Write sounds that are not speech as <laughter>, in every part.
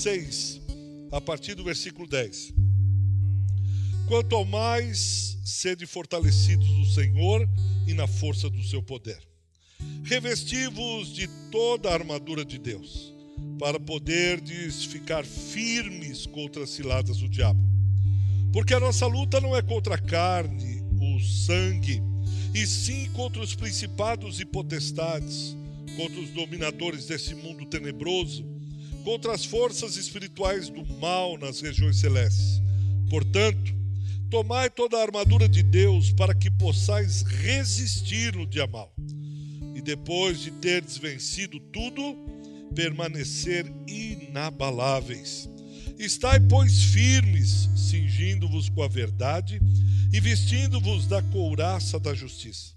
6, a partir do versículo 10. Quanto ao mais, sede fortalecidos no Senhor e na força do seu poder. Revesti-vos de toda a armadura de Deus, para poderdes ficar firmes contra as ciladas do diabo. Porque a nossa luta não é contra a carne, o sangue, e sim contra os principados e potestades, contra os dominadores desse mundo tenebroso, contra as forças espirituais do mal nas regiões celestes. Portanto, tomai toda a armadura de Deus para que possais resistir no dia mal. E depois de teres vencido tudo, permanecer inabaláveis. Estai, pois, firmes, cingindo-vos com a verdade e vestindo-vos da couraça da justiça.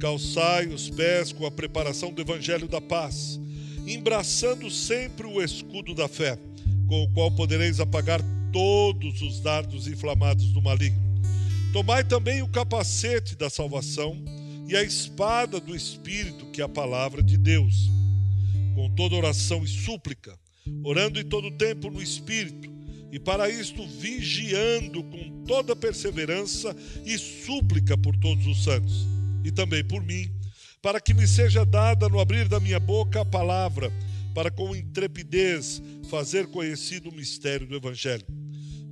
Calçai os pés com a preparação do evangelho da paz, embraçando sempre o escudo da fé, com o qual podereis apagar todos os dardos inflamados do maligno. Tomai também o capacete da salvação e a espada do Espírito, que é a palavra de Deus, com toda oração e súplica orando em todo tempo no Espírito, e para isto vigiando com toda perseverança e súplica por todos os santos, e também por mim, para que me seja dada no abrir da minha boca a palavra, para com intrepidez fazer conhecido o mistério do Evangelho,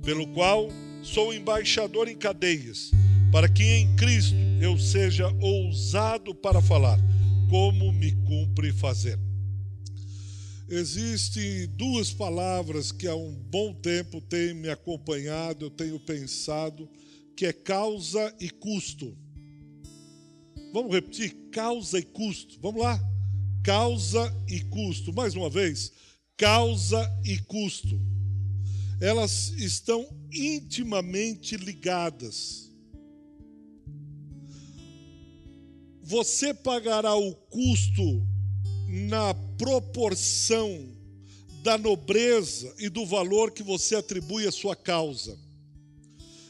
pelo qual sou embaixador em cadeias, para que em Cristo eu seja ousado para falar, como me cumpre fazer. Existem duas palavras que há um bom tempo têm me acompanhado, eu tenho pensado, que é causa e custo. Vamos repetir? Causa e custo. Vamos lá? Causa e custo. Mais uma vez, causa e custo. Elas estão intimamente ligadas. Você pagará o custo na proporção da nobreza e do valor que você atribui à sua causa.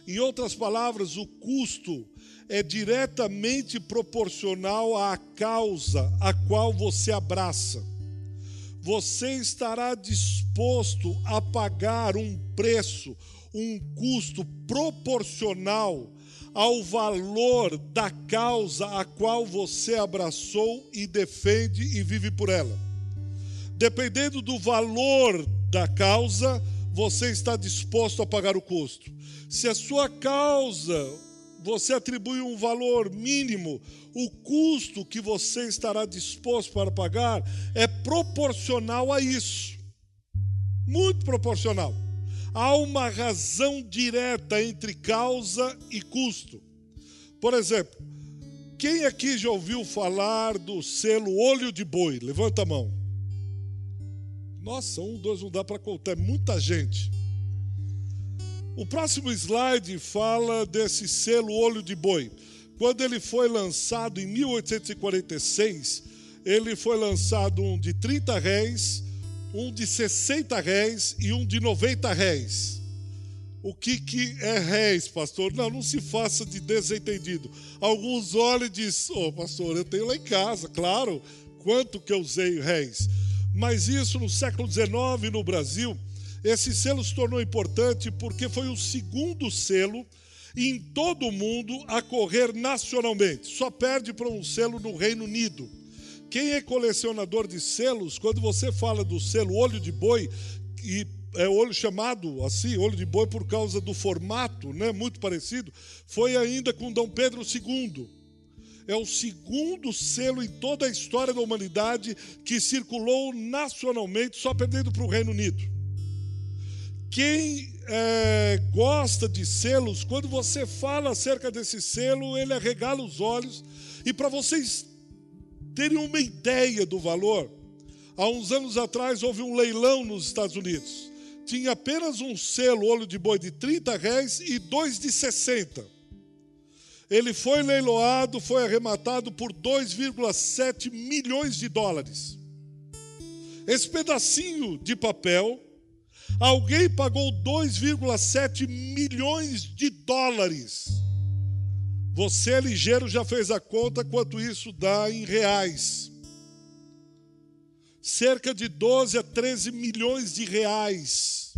Em outras palavras, o custo é diretamente proporcional à causa a qual você abraça. Você estará disposto a pagar um preço, um custo proporcional ao valor da causa a qual você abraçou e defende e vive por ela. Dependendo do valor da causa, você está disposto a pagar o custo. Se a sua causa você atribui um valor mínimo, o custo que você estará disposto para pagar é proporcional a isso. Muito proporcional há uma razão direta entre causa e custo. Por exemplo, quem aqui já ouviu falar do selo olho de boi? Levanta a mão. Nossa, um, dois, não dá para contar, é muita gente. O próximo slide fala desse selo olho de boi. Quando ele foi lançado em 1846, ele foi lançado um de 30 réis um de 60 réis e um de 90 réis. O que, que é réis, pastor? Não, não se faça de desentendido. Alguns olham e dizem, ô oh, pastor, eu tenho lá em casa, claro, quanto que eu usei réis. Mas isso no século XIX no Brasil, esse selo se tornou importante porque foi o segundo selo em todo o mundo a correr nacionalmente. Só perde para um selo no Reino Unido quem é colecionador de selos, quando você fala do selo olho de boi, e é olho chamado assim, olho de boi por causa do formato, né, muito parecido, foi ainda com Dom Pedro II. É o segundo selo em toda a história da humanidade que circulou nacionalmente, só perdendo para o Reino Unido. Quem é, gosta de selos, quando você fala acerca desse selo, ele arregala os olhos. E para vocês terem uma ideia do valor, há uns anos atrás houve um leilão nos Estados Unidos. Tinha apenas um selo olho de boi de 30 réis e dois de 60. Ele foi leiloado, foi arrematado por 2,7 milhões de dólares. Esse pedacinho de papel, alguém pagou 2,7 milhões de dólares. Você ligeiro, já fez a conta quanto isso dá em reais. cerca de 12 a 13 milhões de reais.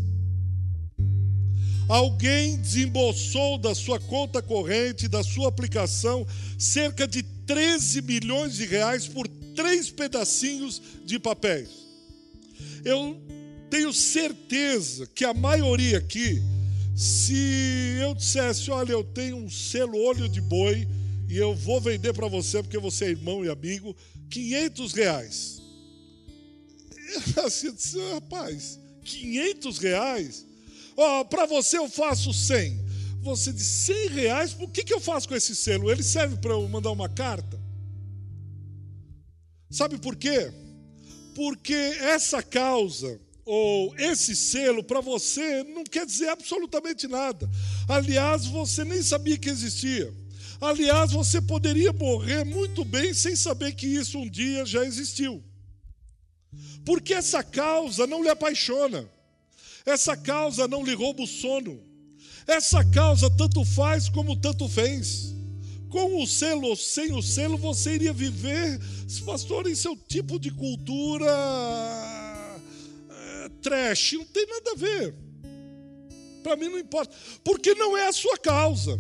Alguém desembolsou da sua conta corrente, da sua aplicação, cerca de 13 milhões de reais por três pedacinhos de papéis. Eu tenho certeza que a maioria aqui, se eu dissesse, olha, eu tenho um selo olho de boi e eu vou vender para você porque você é irmão e amigo, 500 reais. <laughs> Assim, eu disse, rapaz, 500 reais? Oh, para você eu faço 100. Você de 100 reais, por que, que eu faço com esse selo? Ele serve para eu mandar uma carta? Sabe por quê? Porque essa causa ou esse selo para você não quer dizer absolutamente nada. Aliás, você nem sabia que existia. Aliás, você poderia morrer muito bem sem saber que isso um dia já existiu. Porque essa causa não lhe apaixona. Essa causa não lhe rouba o sono. Essa causa tanto faz como tanto fez. Com o selo ou sem o selo, você iria viver, pastor, é o tipo de cultura é, trash. Não tem nada a ver. Para mim não importa. Porque não é a sua causa.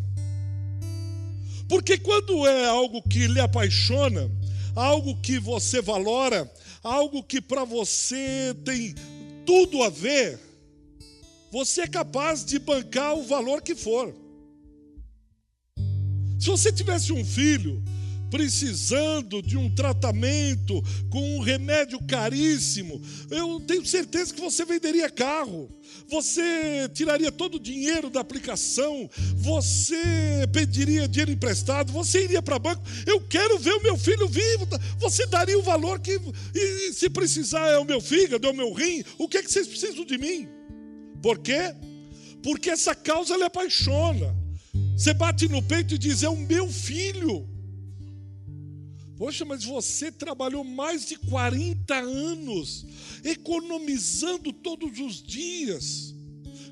Porque quando é algo que lhe apaixona, algo que você valora, algo que para você tem tudo a ver, você é capaz de bancar o valor que for. Se você tivesse um filho precisando de um tratamento com um remédio caríssimo, eu tenho certeza que você venderia carro, você tiraria todo o dinheiro da aplicação, você pediria dinheiro emprestado, você iria para banco. Eu quero ver o meu filho vivo. Você daria o valor que, e, se precisar, é o meu fígado, é o meu rim. O que é que vocês precisam de mim? Por quê? Porque essa causa lhe apaixona. Você bate no peito e diz: É o meu filho. Poxa, mas você trabalhou mais de 40 anos, economizando todos os dias.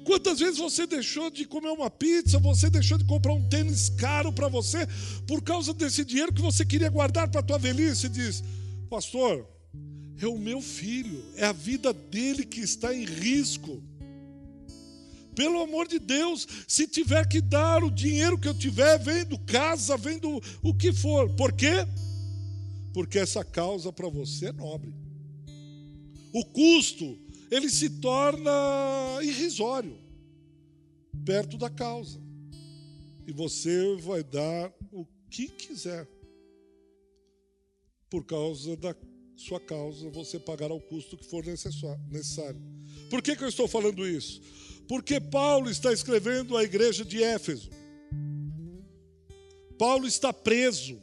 Quantas vezes você deixou de comer uma pizza, você deixou de comprar um tênis caro para você, por causa desse dinheiro que você queria guardar para a tua velhice? E diz, pastor, é o meu filho, é a vida dele que está em risco. Pelo amor de Deus, se tiver que dar o dinheiro que eu tiver, vendo casa, vendo o que for. Por quê? Porque essa causa para você é nobre. O custo, ele se torna irrisório perto da causa. E você vai dar o que quiser. Por causa da sua causa, você pagará o custo que for necessário. Por que, que eu estou falando isso? Porque Paulo está escrevendo à igreja de Éfeso. Paulo está preso.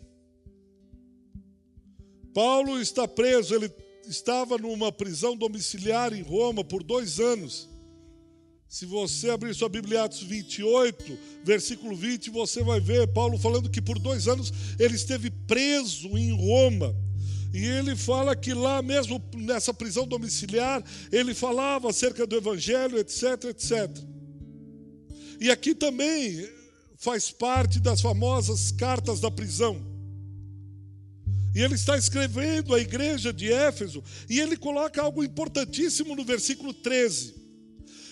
Paulo está preso, ele estava numa prisão domiciliar em Roma por dois anos. Se você abrir sua Bíblia, Atos 28, versículo 20, você vai ver Paulo falando que por dois anos ele esteve preso em Roma. E ele fala que lá mesmo nessa prisão domiciliar, ele falava acerca do evangelho, etc, etc. E aqui também faz parte das famosas cartas da prisão. E ele está escrevendo à igreja de Éfeso, e ele coloca algo importantíssimo no versículo 13.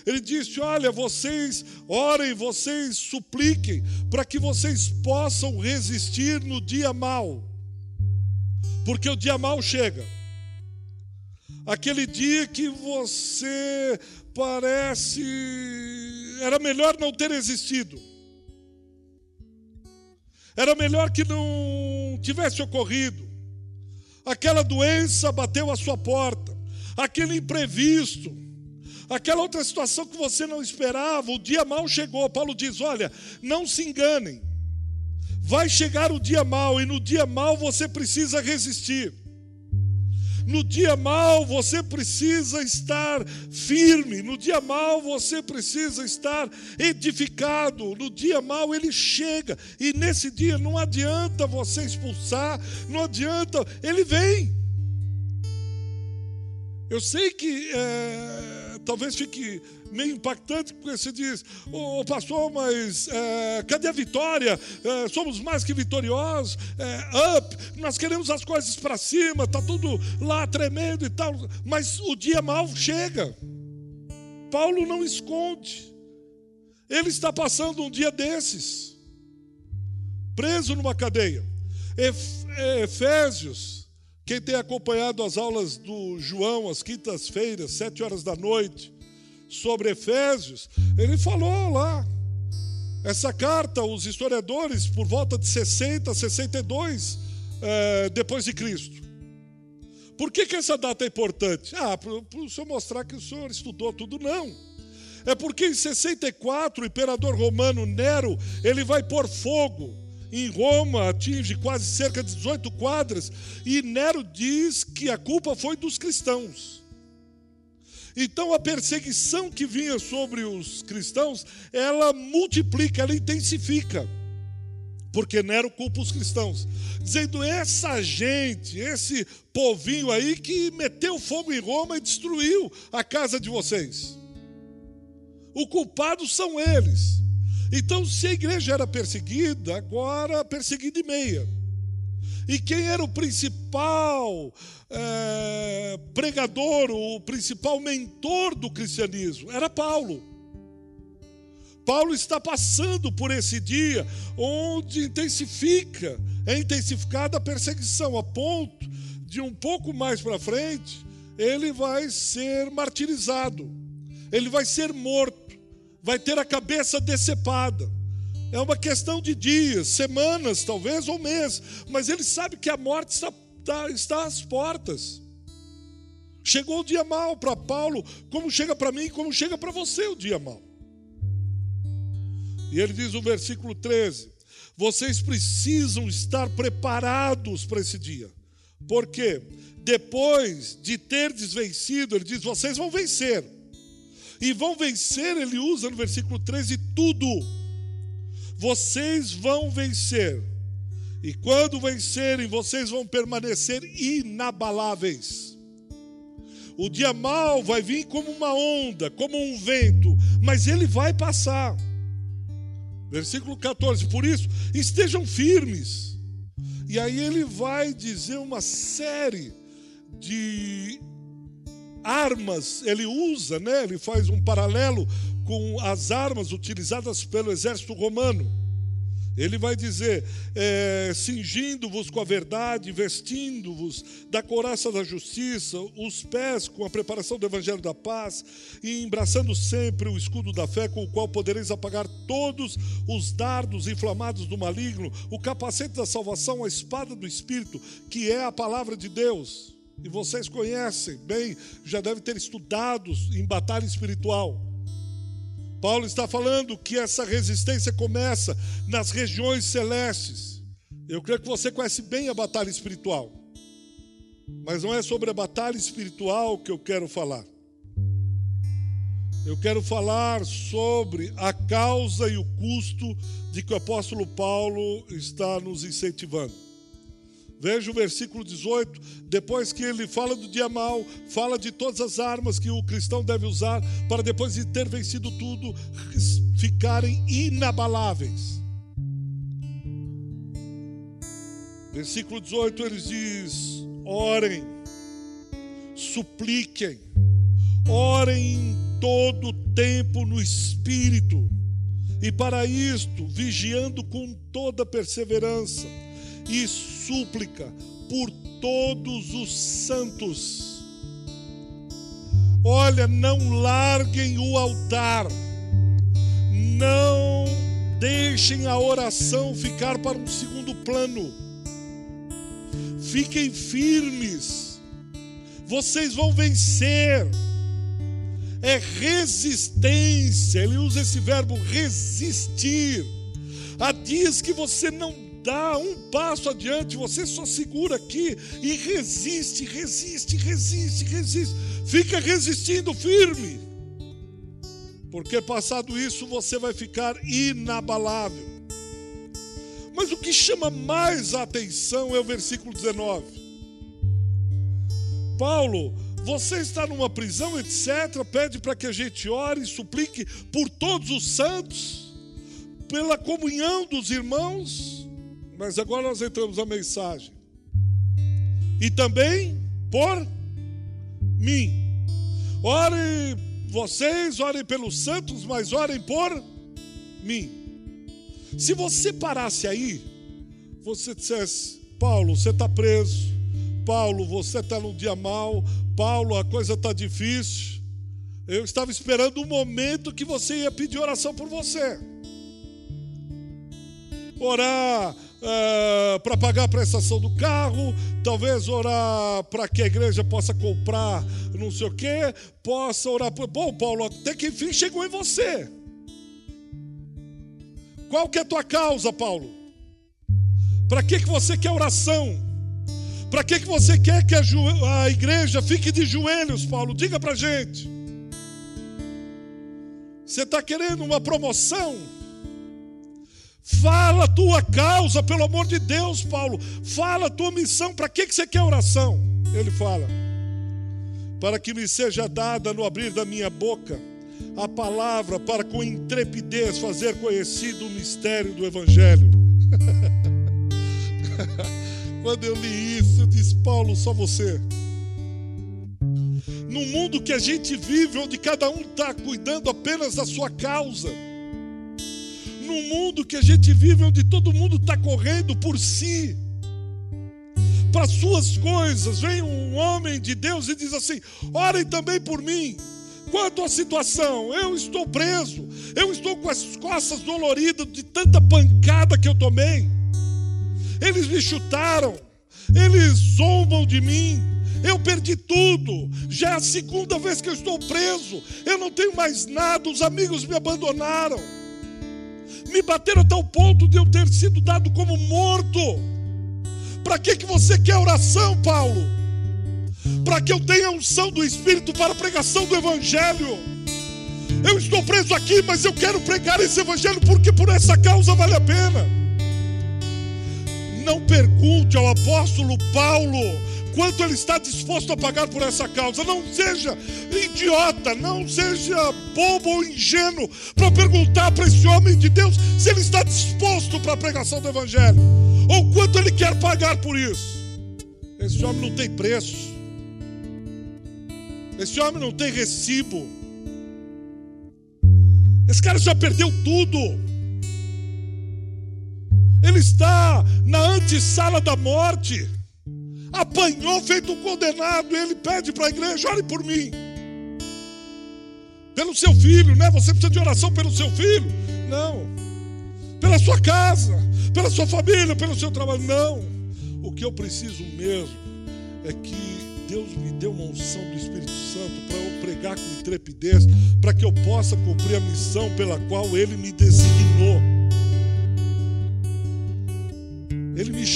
Ele disse: Olha, vocês orem, vocês supliquem, para que vocês possam resistir no dia mau porque o dia mal chega. Aquele dia que você parece era melhor não ter existido. Era melhor que não tivesse ocorrido. Aquela doença bateu a sua porta, aquele imprevisto, aquela outra situação que você não esperava, o dia mal chegou. Paulo diz: Olha, não se enganem, Vai chegar o dia mal e no dia mal você precisa resistir. No dia mal você precisa estar firme, no dia mal você precisa estar edificado, no dia mal ele chega, e nesse dia não adianta você expulsar, não adianta, ele vem. Eu sei que é, talvez fique meio impactante, porque você diz, ô oh, pastor, mas é, cadê a vitória? É, somos mais que vitoriosos, é, up, nós queremos as coisas para cima, está tudo lá tremendo e tal, mas o dia mal chega. Paulo não esconde, ele está passando um dia desses, preso numa cadeia. Efésios, quem tem acompanhado as aulas do João às quintas-feiras, sete horas da noite, sobre Efésios, ele falou lá. Essa carta, os historiadores, por volta de 60, 62 é, depois de Cristo. Por que, que essa data é importante? Ah, para o senhor mostrar que o senhor estudou tudo, não. É porque em 64 o imperador romano Nero ele vai pôr fogo em Roma, atinge quase cerca de 18 quadras, e Nero diz que a culpa foi dos cristãos. Então a perseguição que vinha sobre os cristãos, ela multiplica, ela intensifica. Porque Nero culpa os cristãos, dizendo: essa gente, esse povinho aí que meteu fogo em Roma e destruiu a casa de vocês. O culpado são eles. Então, se a igreja era perseguida, agora perseguida e meia. E quem era o principal é, pregador, o principal mentor do cristianismo? Era Paulo. Paulo está passando por esse dia onde intensifica, é intensificada a perseguição, a ponto de um pouco mais para frente ele vai ser martirizado, ele vai ser morto, vai ter a cabeça decepada. É uma questão de dias, semanas, talvez, ou meses. Mas ele sabe que a morte está, está, está às portas. Chegou o dia mal para Paulo, como chega para mim, como chega para você o dia mal. E ele diz no versículo 13: Vocês precisam estar preparados para esse dia. Porque depois de ter desvencido, ele diz: Vocês vão vencer. E vão vencer, ele usa no versículo 13, tudo vocês vão vencer. E quando vencerem, vocês vão permanecer inabaláveis. O dia mal vai vir como uma onda, como um vento, mas ele vai passar. Versículo 14: Por isso, estejam firmes. E aí ele vai dizer uma série de armas, ele usa, né? ele faz um paralelo com as armas utilizadas pelo exército romano. Ele vai dizer: é, cingindo-vos com a verdade, vestindo-vos da coraça da justiça, os pés com a preparação do evangelho da paz, e embraçando sempre o escudo da fé, com o qual podereis apagar todos os dardos inflamados do maligno, o capacete da salvação, a espada do Espírito, que é a palavra de Deus. E vocês conhecem bem, já devem ter estudado em batalha espiritual. Paulo está falando que essa resistência começa nas regiões celestes. Eu creio que você conhece bem a batalha espiritual. Mas não é sobre a batalha espiritual que eu quero falar. Eu quero falar sobre a causa e o custo de que o apóstolo Paulo está nos incentivando. Veja o versículo 18, depois que ele fala do dia mal, fala de todas as armas que o cristão deve usar para depois de ter vencido tudo, ficarem inabaláveis. Versículo 18 ele diz: orem, supliquem, orem em todo tempo no Espírito, e para isto, vigiando com toda perseverança e súplica por todos os santos. Olha, não larguem o altar, não deixem a oração ficar para um segundo plano. Fiquem firmes, vocês vão vencer. É resistência, ele usa esse verbo resistir. Há dias que você não dá um passo adiante, você só segura aqui e resiste, resiste, resiste, resiste. Fica resistindo firme. Porque passado isso você vai ficar inabalável. Mas o que chama mais a atenção é o versículo 19. Paulo Você está numa prisão, etc. Pede para que a gente ore e suplique por todos os santos, pela comunhão dos irmãos. Mas agora nós entramos na mensagem. E também por mim. Ore vocês, orem pelos santos, mas orem por mim. Se você parasse aí, você dissesse: Paulo, você está preso. Paulo, você está num dia mal. Paulo, a coisa está difícil. Eu estava esperando o um momento que você ia pedir oração por você. Orar uh, para pagar a prestação do carro, talvez orar para que a igreja possa comprar não sei o quê, possa orar por. Bom, Paulo, até que enfim chegou em você. Qual que é a tua causa, Paulo? Para que, que você quer oração? Para que, que você quer que a, a igreja fique de joelhos, Paulo? Diga para gente. Você está querendo uma promoção? Fala a tua causa, pelo amor de Deus, Paulo. Fala a tua missão. Para que, que você quer oração? Ele fala: Para que me seja dada no abrir da minha boca a palavra, para com intrepidez fazer conhecido o mistério do Evangelho. <laughs> Quando eu li isso, eu disse: Paulo, só você. No mundo que a gente vive, onde cada um está cuidando apenas da sua causa num mundo que a gente vive onde todo mundo está correndo por si, para suas coisas, vem um homem de Deus e diz assim: orem também por mim. Quanto à situação, eu estou preso, eu estou com as costas doloridas de tanta pancada que eu tomei. Eles me chutaram, eles zombam de mim, eu perdi tudo. Já é a segunda vez que eu estou preso. Eu não tenho mais nada. Os amigos me abandonaram me bateram até o ponto de eu ter sido dado como morto. Para que, que você quer oração, Paulo? Para que eu tenha unção do Espírito para a pregação do Evangelho. Eu estou preso aqui, mas eu quero pregar esse Evangelho porque por essa causa vale a pena. Não pergunte ao apóstolo Paulo quanto ele está disposto a pagar por essa causa. Não seja idiota, não seja bobo ou ingênuo para perguntar para esse homem de Deus se ele está disposto para a pregação do Evangelho ou quanto ele quer pagar por isso. Esse homem não tem preço, esse homem não tem recibo. Esse cara já perdeu tudo. Ele está na antessala da morte apanhou feito um condenado, ele pede para a igreja: ore por mim. Pelo seu filho, né? Você precisa de oração pelo seu filho? Não. Pela sua casa, pela sua família, pelo seu trabalho? Não. O que eu preciso mesmo é que Deus me dê uma unção do Espírito Santo para eu pregar com intrepidez, para que eu possa cumprir a missão pela qual Ele me designou.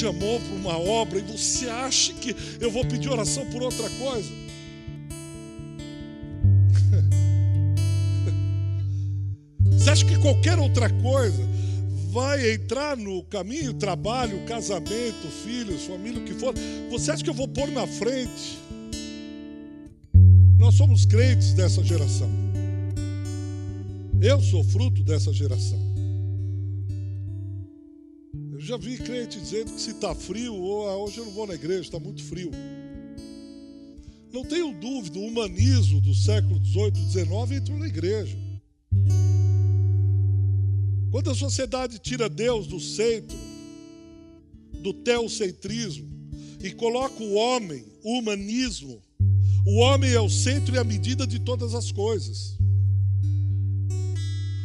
Chamou para uma obra e você acha que eu vou pedir oração por outra coisa? <laughs> Você acha que qualquer outra coisa vai entrar no caminho, trabalho, casamento, filhos, família, o que for? Você acha que eu vou pôr na frente? Nós somos crentes dessa geração. Eu sou fruto dessa geração já vi crente dizendo que se está frio, ou ah, hoje eu não vou na igreja, está muito frio. Não tenho dúvida, o humanismo do século XVIII, XIX entrou na igreja. Quando a sociedade tira Deus do centro, do teocentrismo, e coloca o homem, o humanismo, o homem é o centro e a medida de todas as coisas.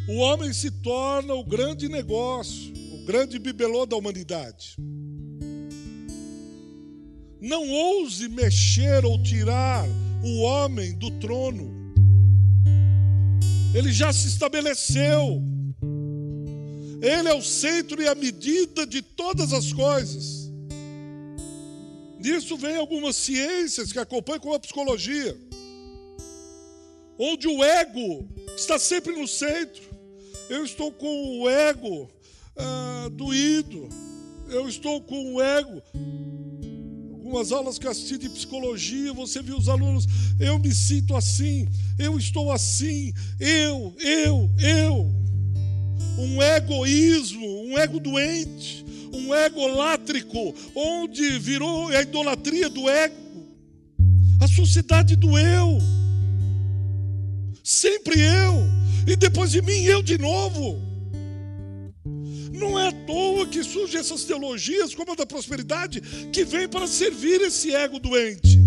O homem se torna o grande negócio grande bibelô da humanidade. Não ouse mexer ou tirar o homem do trono. Ele já se estabeleceu. Ele é o centro e a medida de todas as coisas. Nisso vem algumas ciências que acompanham com a psicologia, onde o ego está sempre no centro. Eu estou com o ego ah, doído, eu estou com o ego, algumas aulas que eu assisti de psicologia, você viu os alunos, eu me sinto assim, eu estou assim, eu, eu, eu. Um egoísmo, um ego doente, um ego látrico, onde virou a idolatria do ego, a sociedade do eu, sempre eu, e depois de mim eu de novo. Não é à toa que surgem essas teologias, como a da prosperidade, que vem para servir esse ego doente.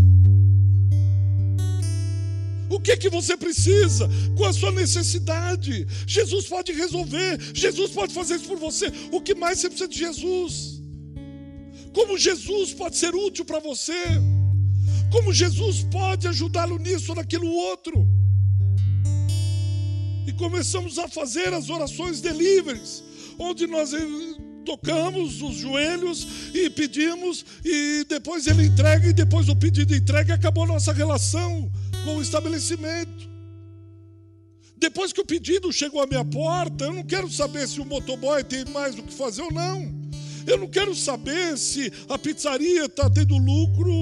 O que que você precisa? Qual a sua necessidade? Jesus pode resolver, Jesus pode fazer isso por você. O que mais você precisa de Jesus? Como Jesus pode ser útil para você? Como Jesus pode ajudá-lo nisso ou naquilo outro? E começamos a fazer as orações deliveries onde nós tocamos os joelhos e pedimos, e depois ele entrega, e depois o pedido entrega, acabou nossa relação com o estabelecimento. Depois que o pedido chegou à minha porta, eu não quero saber se o motoboy tem mais o que fazer ou não. Eu não quero saber se a pizzaria está tendo lucro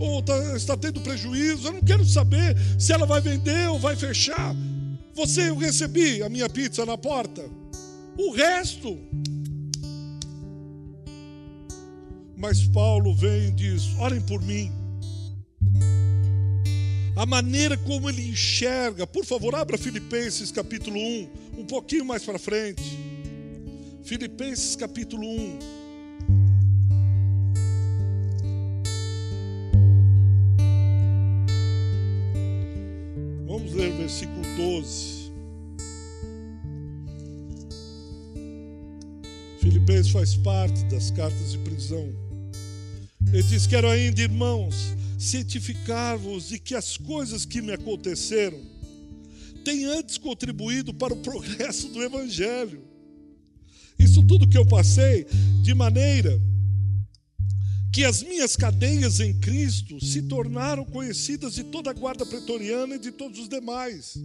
ou tá, está tendo prejuízo. Eu não quero saber se ela vai vender ou vai fechar. Você, eu recebi a minha pizza na porta. O resto. Mas Paulo vem e diz: orem por mim. A maneira como ele enxerga, por favor, abra Filipenses capítulo 1, um pouquinho mais para frente. Filipenses capítulo 1. Vamos ler o versículo 12. Filipenses faz parte das cartas de prisão. Ele diz: Quero ainda, irmãos, cientificar-vos de que as coisas que me aconteceram têm antes contribuído para o progresso do Evangelho. Isso tudo que eu passei, de maneira que as minhas cadeias em Cristo se tornaram conhecidas de toda a guarda pretoriana e de todos os demais.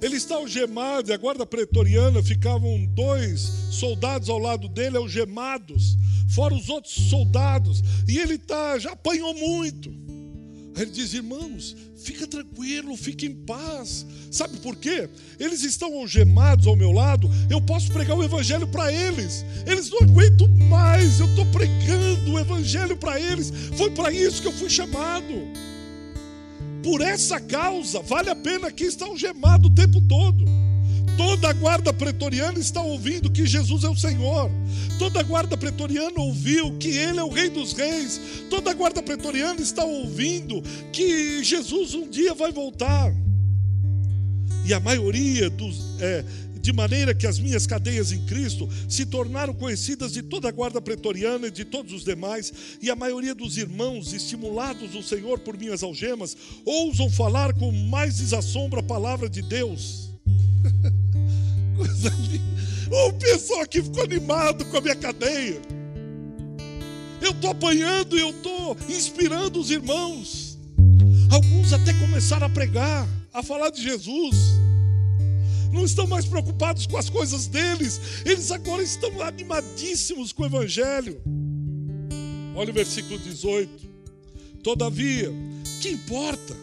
Ele está algemado, e a guarda pretoriana ficavam dois soldados ao lado dele, algemados, fora os outros soldados, e ele tá, já apanhou muito. Aí ele diz: irmãos, fica tranquilo, fique em paz. Sabe por quê? Eles estão algemados ao meu lado, eu posso pregar o evangelho para eles. Eles não aguentam mais, eu estou pregando o evangelho para eles. Foi para isso que eu fui chamado por essa causa, vale a pena que está algemado o tempo todo. Toda a guarda pretoriana está ouvindo que Jesus é o Senhor. Toda a guarda pretoriana ouviu que Ele é o Rei dos Reis. Toda a guarda pretoriana está ouvindo que Jesus um dia vai voltar. E a maioria dos, é, de maneira que as minhas cadeias em Cristo se tornaram conhecidas de toda a guarda pretoriana e de todos os demais, e a maioria dos irmãos, estimulados no Senhor por minhas algemas, ousam falar com mais desassombro a palavra de Deus. <laughs> Coisa linda. O pessoal aqui ficou animado com a minha cadeia. Eu estou apanhando, eu estou inspirando os irmãos. Alguns até começaram a pregar, a falar de Jesus não estão mais preocupados com as coisas deles, eles agora estão animadíssimos com o Evangelho. Olha o versículo 18: Todavia, que importa?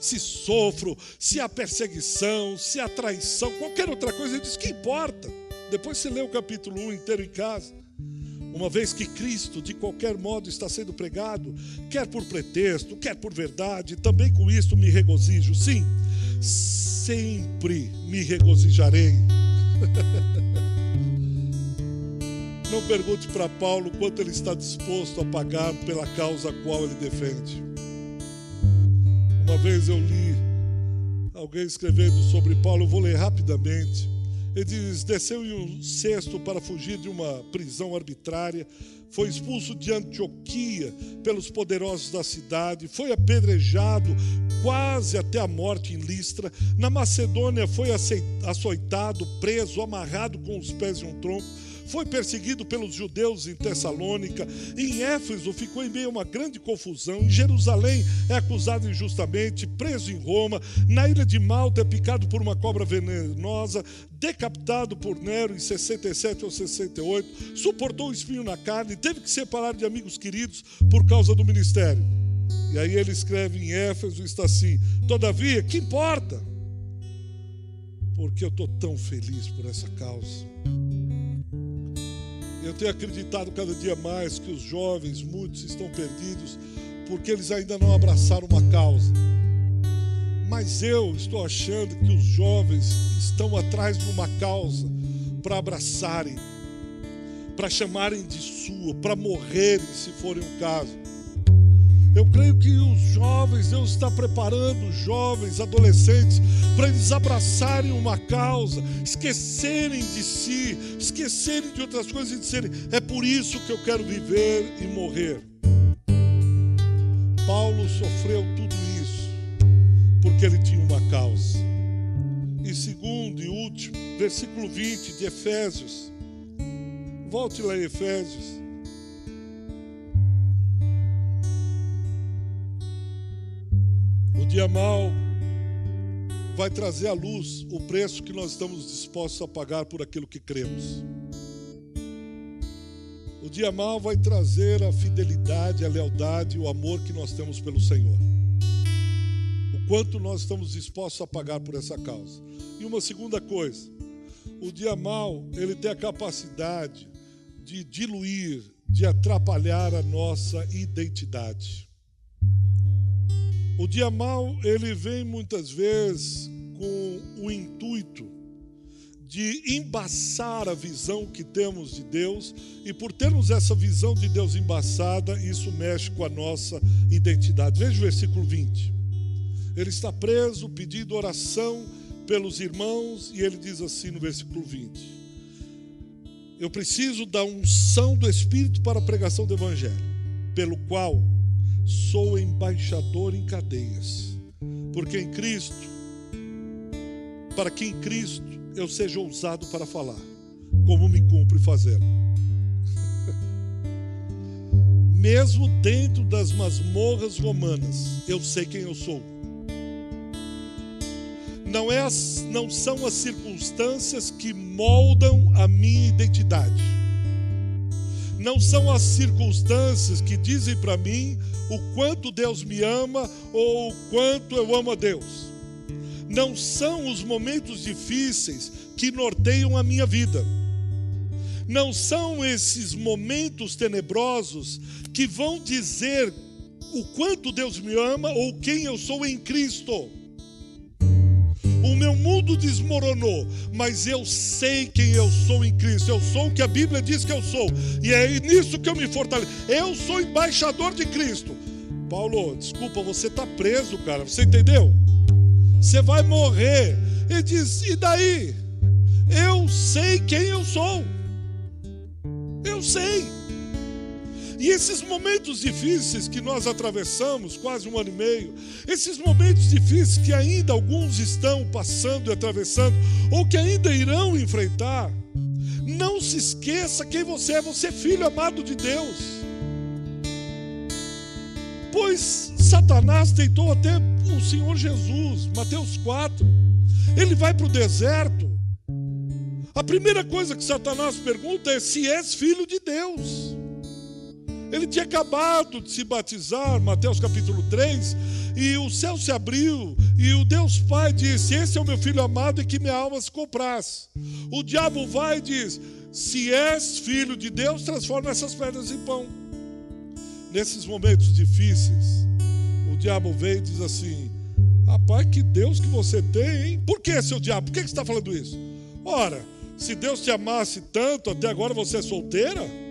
Se sofro, se há perseguição, se há traição, qualquer outra coisa, ele diz: que importa? Depois você lê o capítulo 1 inteiro em casa. Uma vez que Cristo, de qualquer modo, está sendo pregado, quer por pretexto, quer por verdade, também com isto me regozijo. Sim, sempre me regozijarei. <laughs> Não pergunte para Paulo quanto ele está disposto a pagar pela causa a qual ele defende. Uma vez eu li alguém escrevendo sobre Paulo, eu vou ler rapidamente. Ele diz: desceu em um cesto para fugir de uma prisão arbitrária, foi expulso de Antioquia pelos poderosos da cidade, foi apedrejado quase até a morte em Listra. Na Macedônia foi açoitado, preso, amarrado com os pés em um tronco. Foi perseguido pelos judeus em Tessalônica, em Éfeso ficou em meio a uma grande confusão, em Jerusalém é acusado injustamente, preso em Roma, na ilha de Malta é picado por uma cobra venenosa, decapitado por Nero em 67 ou 68, suportou o espinho na carne, teve que separar de amigos queridos por causa do ministério. E aí ele escreve em Éfeso, está assim: Todavia, que importa? Porque eu estou tão feliz por essa causa. Eu tenho acreditado cada dia mais que os jovens, muitos estão perdidos, porque eles ainda não abraçaram uma causa. Mas eu estou achando que os jovens estão atrás de uma causa para abraçarem, para chamarem de sua, para morrerem, se forem o caso. Eu creio que os jovens, Deus está preparando jovens, adolescentes, para eles abraçarem uma causa, esquecerem de si, esquecerem de outras coisas e disserem: é por isso que eu quero viver e morrer. Paulo sofreu tudo isso porque ele tinha uma causa. E segundo e último, versículo 20 de Efésios. Volte lá em Efésios. Dia mal vai trazer à luz o preço que nós estamos dispostos a pagar por aquilo que cremos. O dia mal vai trazer a fidelidade, a lealdade o amor que nós temos pelo Senhor. O quanto nós estamos dispostos a pagar por essa causa. E uma segunda coisa, o dia mal, ele tem a capacidade de diluir, de atrapalhar a nossa identidade. O dia mal, ele vem muitas vezes com o intuito de embaçar a visão que temos de Deus, e por termos essa visão de Deus embaçada, isso mexe com a nossa identidade. Veja o versículo 20. Ele está preso, pedindo oração pelos irmãos, e ele diz assim no versículo 20: Eu preciso da unção do Espírito para a pregação do Evangelho, pelo qual sou embaixador em cadeias, porque em Cristo, para que em Cristo eu seja ousado para falar, como me cumpre fazê-lo. <laughs> Mesmo dentro das masmorras romanas, eu sei quem eu sou. Não, é as, não são as circunstâncias que moldam a minha identidade. Não são as circunstâncias que dizem para mim o quanto Deus me ama ou o quanto eu amo a Deus. Não são os momentos difíceis que norteiam a minha vida. Não são esses momentos tenebrosos que vão dizer o quanto Deus me ama ou quem eu sou em Cristo. O meu mundo desmoronou, mas eu sei quem eu sou em Cristo. Eu sou o que a Bíblia diz que eu sou. E é nisso que eu me fortaleço. Eu sou embaixador de Cristo. Paulo, desculpa, você está preso, cara. Você entendeu? Você vai morrer. Ele diz: e daí? Eu sei quem eu sou. Eu sei. E esses momentos difíceis que nós atravessamos, quase um ano e meio, esses momentos difíceis que ainda alguns estão passando e atravessando, ou que ainda irão enfrentar, não se esqueça quem você é, você é filho amado de Deus. Pois Satanás tentou até o Senhor Jesus, Mateus 4. Ele vai para o deserto. A primeira coisa que Satanás pergunta é se és filho de Deus. Ele tinha acabado de se batizar, Mateus capítulo 3, e o céu se abriu, e o Deus Pai disse: Esse é o meu filho amado e que minha alma se comprasse. O diabo vai e diz: Se és filho de Deus, transforma essas pedras em pão. Nesses momentos difíceis, o diabo vem e diz assim: Rapaz, que Deus que você tem, hein? Por que, seu diabo? Por que você está falando isso? Ora, se Deus te amasse tanto, até agora você é solteira?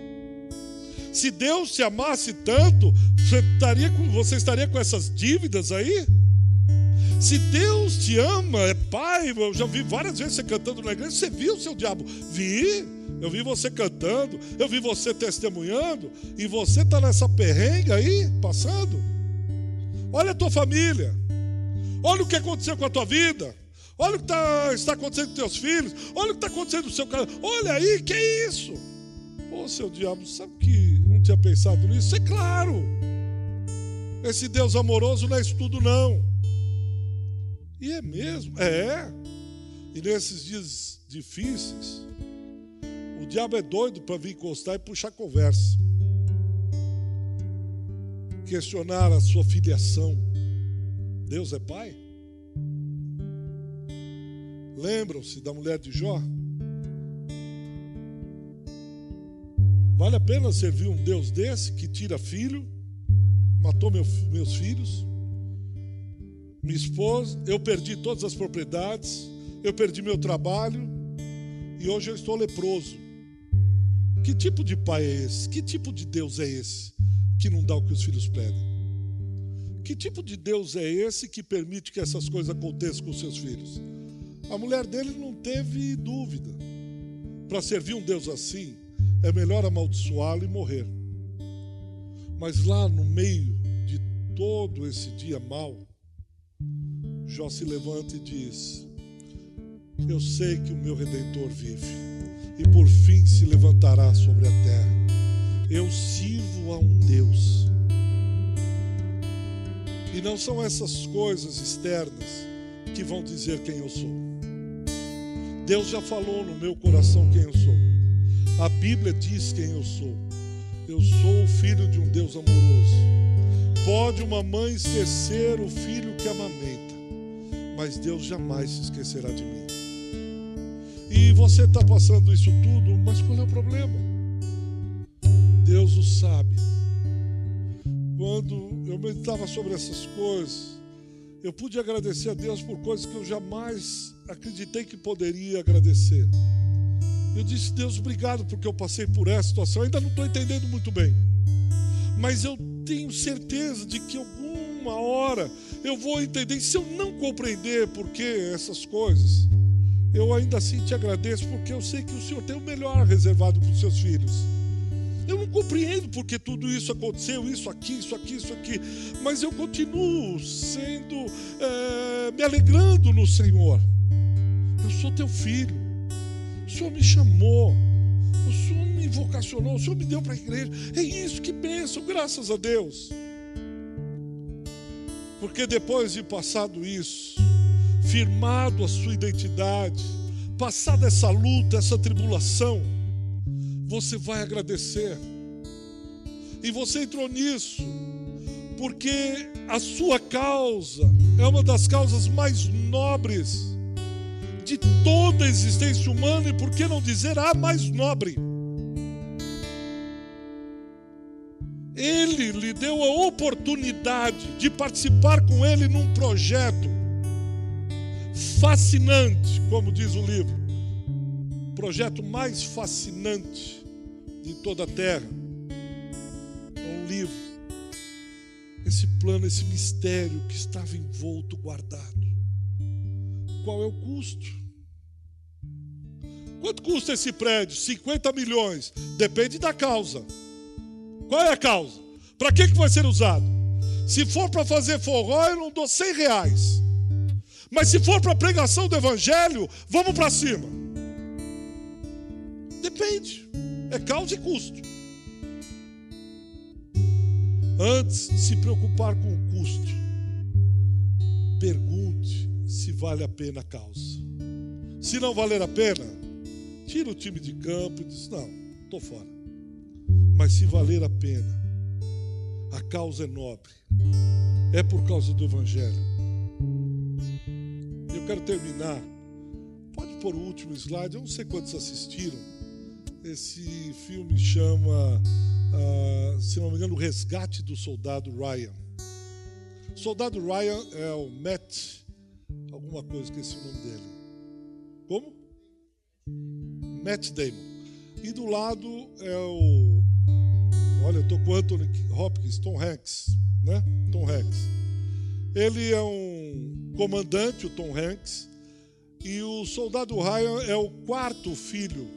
Se Deus te amasse tanto, você estaria, você estaria com essas dívidas aí? Se Deus te ama, é pai, eu já vi várias vezes você cantando na igreja, você viu o seu diabo? Vi, eu vi você cantando, eu vi você testemunhando, e você está nessa perrenga aí, passando. Olha a tua família, olha o que aconteceu com a tua vida, olha o que tá, está acontecendo com teus filhos, olha o que está acontecendo no seu caso, olha aí, que é isso? Ô, seu diabo, sabe que tinha pensado nisso? É claro! Esse Deus amoroso não é isso tudo, não. E é mesmo, é. E nesses dias difíceis, o diabo é doido para vir encostar e puxar conversa. Questionar a sua filiação. Deus é pai? Lembram-se da mulher de Jó? Vale a pena servir um Deus desse que tira filho, matou meu, meus filhos, minha esposa, eu perdi todas as propriedades, eu perdi meu trabalho e hoje eu estou leproso. Que tipo de pai é esse? Que tipo de Deus é esse que não dá o que os filhos pedem? Que tipo de Deus é esse que permite que essas coisas aconteçam com seus filhos? A mulher dele não teve dúvida. Para servir um Deus assim, é melhor amaldiçoá-lo e morrer. Mas lá no meio de todo esse dia mau, Jó se levanta e diz: Eu sei que o meu redentor vive e por fim se levantará sobre a terra. Eu sirvo a um Deus. E não são essas coisas externas que vão dizer quem eu sou. Deus já falou no meu coração quem eu sou. Bíblia diz quem eu sou. Eu sou o filho de um Deus amoroso. Pode uma mãe esquecer o filho que amamenta, mas Deus jamais se esquecerá de mim. E você está passando isso tudo, mas qual é o problema? Deus o sabe. Quando eu meditava sobre essas coisas, eu pude agradecer a Deus por coisas que eu jamais acreditei que poderia agradecer. Eu disse, Deus, obrigado porque eu passei por essa situação. ainda não estou entendendo muito bem. Mas eu tenho certeza de que alguma hora eu vou entender. E se eu não compreender por que essas coisas, eu ainda assim te agradeço, porque eu sei que o Senhor tem o melhor reservado para os seus filhos. Eu não compreendo porque tudo isso aconteceu, isso aqui, isso aqui, isso aqui, mas eu continuo sendo, é, me alegrando no Senhor. Eu sou teu filho. O Senhor me chamou. O Senhor me vocacionou. O Senhor me deu para a igreja. É isso que penso, graças a Deus. Porque depois de passado isso, firmado a sua identidade, passada essa luta, essa tribulação, você vai agradecer. E você entrou nisso, porque a sua causa é uma das causas mais nobres de toda a existência humana e por que não dizer a mais nobre. Ele lhe deu a oportunidade de participar com ele num projeto fascinante, como diz o livro, o projeto mais fascinante de toda a terra. É um livro, esse plano, esse mistério que estava envolto, guardado. Qual é o custo? Quanto custa esse prédio? 50 milhões. Depende da causa. Qual é a causa? Para que, que vai ser usado? Se for para fazer forró, eu não dou 100 reais. Mas se for para pregação do evangelho, vamos para cima. Depende. É causa e custo. Antes de se preocupar com o custo, pergunte vale a pena a causa. Se não valer a pena, tira o time de campo e diz: Não, estou fora. Mas se valer a pena, a causa é nobre, é por causa do Evangelho. Eu quero terminar. Pode pôr o último slide. Eu não sei quantos assistiram. Esse filme chama, uh, se não me engano, O Resgate do Soldado Ryan. Soldado Ryan é o Matt, alguma coisa, esqueci o nome dele. Como? Matt Damon. E do lado é o. Olha, eu estou com Anthony Hopkins, Tom Hanks, né? Tom Hanks. Ele é um comandante, o Tom Hanks, e o soldado Ryan é o quarto filho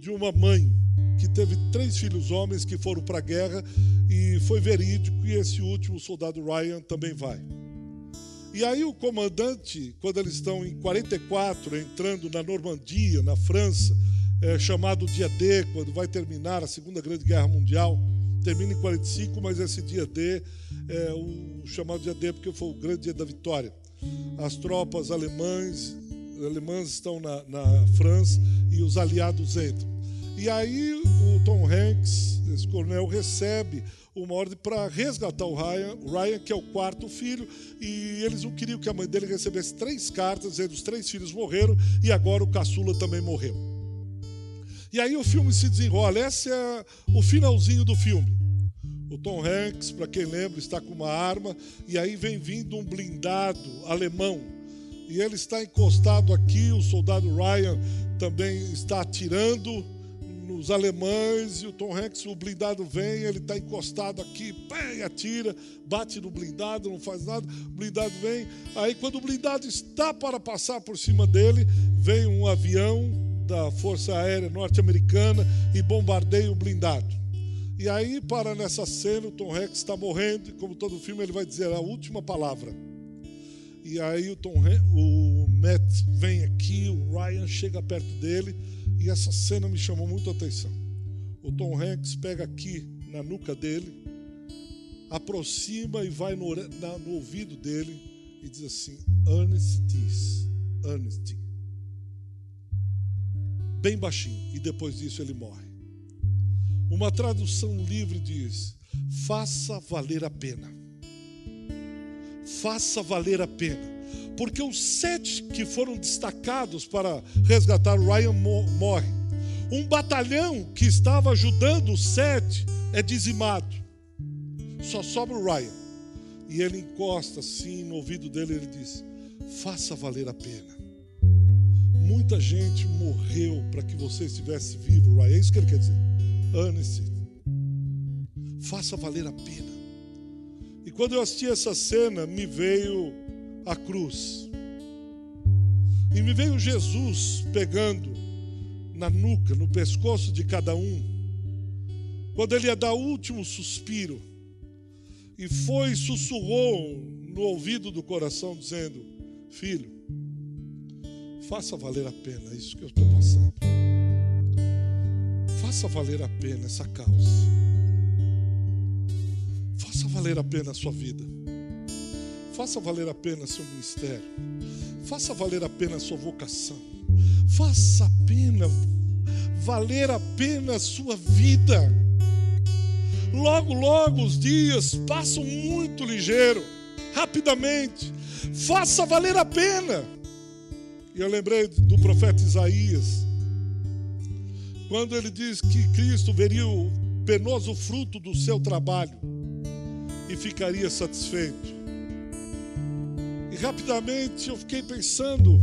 de uma mãe que teve três filhos homens que foram para a guerra e foi verídico, e esse último soldado Ryan também vai. E aí o comandante, quando eles estão em 44, entrando na Normandia, na França, é, chamado dia D, quando vai terminar a Segunda Grande Guerra Mundial. Termina em 45, mas esse dia D é o chamado dia D porque foi o grande dia da vitória. As tropas alemães, alemãs estão na, na França e os aliados entram. E aí o Tom Hanks, esse coronel, recebe uma ordem para resgatar o Ryan, o Ryan, que é o quarto filho, e eles não queriam que a mãe dele recebesse três cartas, dizendo os três filhos morreram e agora o caçula também morreu. E aí o filme se desenrola, esse é o finalzinho do filme. O Tom Hanks, para quem lembra, está com uma arma e aí vem vindo um blindado alemão. E ele está encostado aqui, o soldado Ryan também está atirando nos alemães e o Tom Hanks, o blindado vem, ele está encostado aqui, pé, atira, bate no blindado, não faz nada, o blindado vem. Aí quando o blindado está para passar por cima dele, vem um avião da Força Aérea Norte-Americana e bombardeia o blindado. E aí, para nessa cena, o Tom Hanks está morrendo, e como todo filme, ele vai dizer a última palavra. E aí o Tom o Matt vem aqui, o Ryan chega perto dele e essa cena me chamou muito a atenção. O Tom Hanks pega aqui na nuca dele, aproxima e vai no, na, no ouvido dele e diz assim: Ernest Ernest. Bem baixinho, e depois disso ele morre. Uma tradução livre diz: faça valer a pena. Faça valer a pena porque os sete que foram destacados para resgatar Ryan morre. Um batalhão que estava ajudando os sete é dizimado. Só sobra o Ryan. E ele encosta assim no ouvido dele e ele diz: Faça valer a pena. Muita gente morreu para que você estivesse vivo, Ryan. É isso que ele quer dizer. Ane-se. Faça valer a pena. E quando eu assisti essa cena, me veio a cruz. E me veio Jesus pegando na nuca, no pescoço de cada um, quando ele ia dar o último suspiro, e foi sussurrou no ouvido do coração, dizendo: Filho, faça valer a pena isso que eu estou passando. Faça valer a pena essa causa. Faça valer a pena a sua vida. Faça valer a pena seu ministério. Faça valer a pena sua vocação. Faça a pena valer a pena sua vida. Logo, logo os dias passam muito ligeiro, rapidamente. Faça valer a pena. E eu lembrei do profeta Isaías, quando ele diz que Cristo veria o penoso fruto do seu trabalho e ficaria satisfeito rapidamente eu fiquei pensando,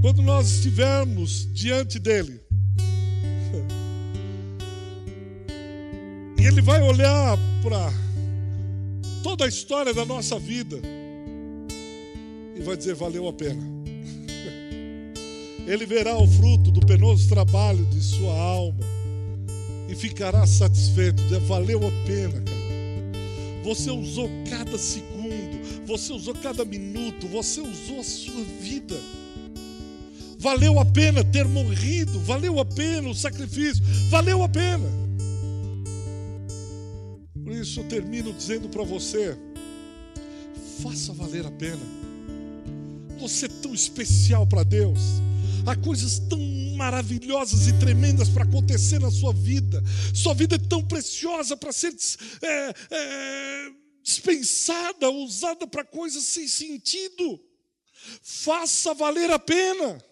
quando nós estivermos diante dele, <laughs> e ele vai olhar para toda a história da nossa vida e vai dizer: valeu a pena. <laughs> Ele verá o fruto do penoso trabalho de sua alma e ficará satisfeito, valeu a pena, cara. Você usou cada segundo você usou cada minuto, você usou a sua vida. Valeu a pena ter morrido, valeu a pena o sacrifício, valeu a pena. Por isso eu termino dizendo para você: faça valer a pena. Você é tão especial para Deus. Há coisas tão maravilhosas e tremendas para acontecer na sua vida. Sua vida é tão preciosa para ser é, é, dispensada, usada para coisas sem sentido. Faça valer a pena.